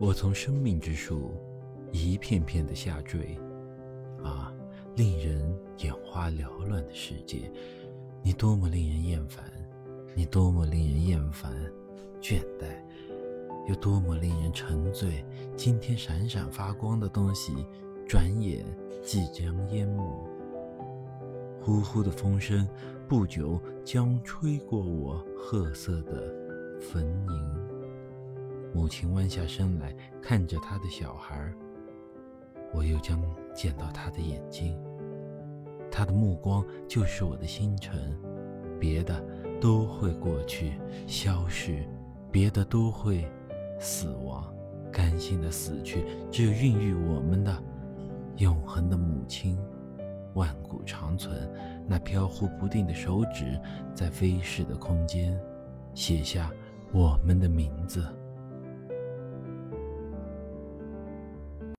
我从生命之树一片片的下坠，啊，令人眼花缭乱的世界，你多么令人厌烦，你多么令人厌烦、倦怠，又多么令人沉醉。今天闪闪发光的东西，转眼即将淹没。呼呼的风声，不久将吹过我褐色的坟茔。母亲弯下身来看着她的小孩，我又将见到她的眼睛。她的目光就是我的星辰，别的都会过去消逝，别的都会死亡，甘心的死去。只有孕育我们的永恒的母亲，万古长存。那飘忽不定的手指，在飞逝的空间写下我们的名字。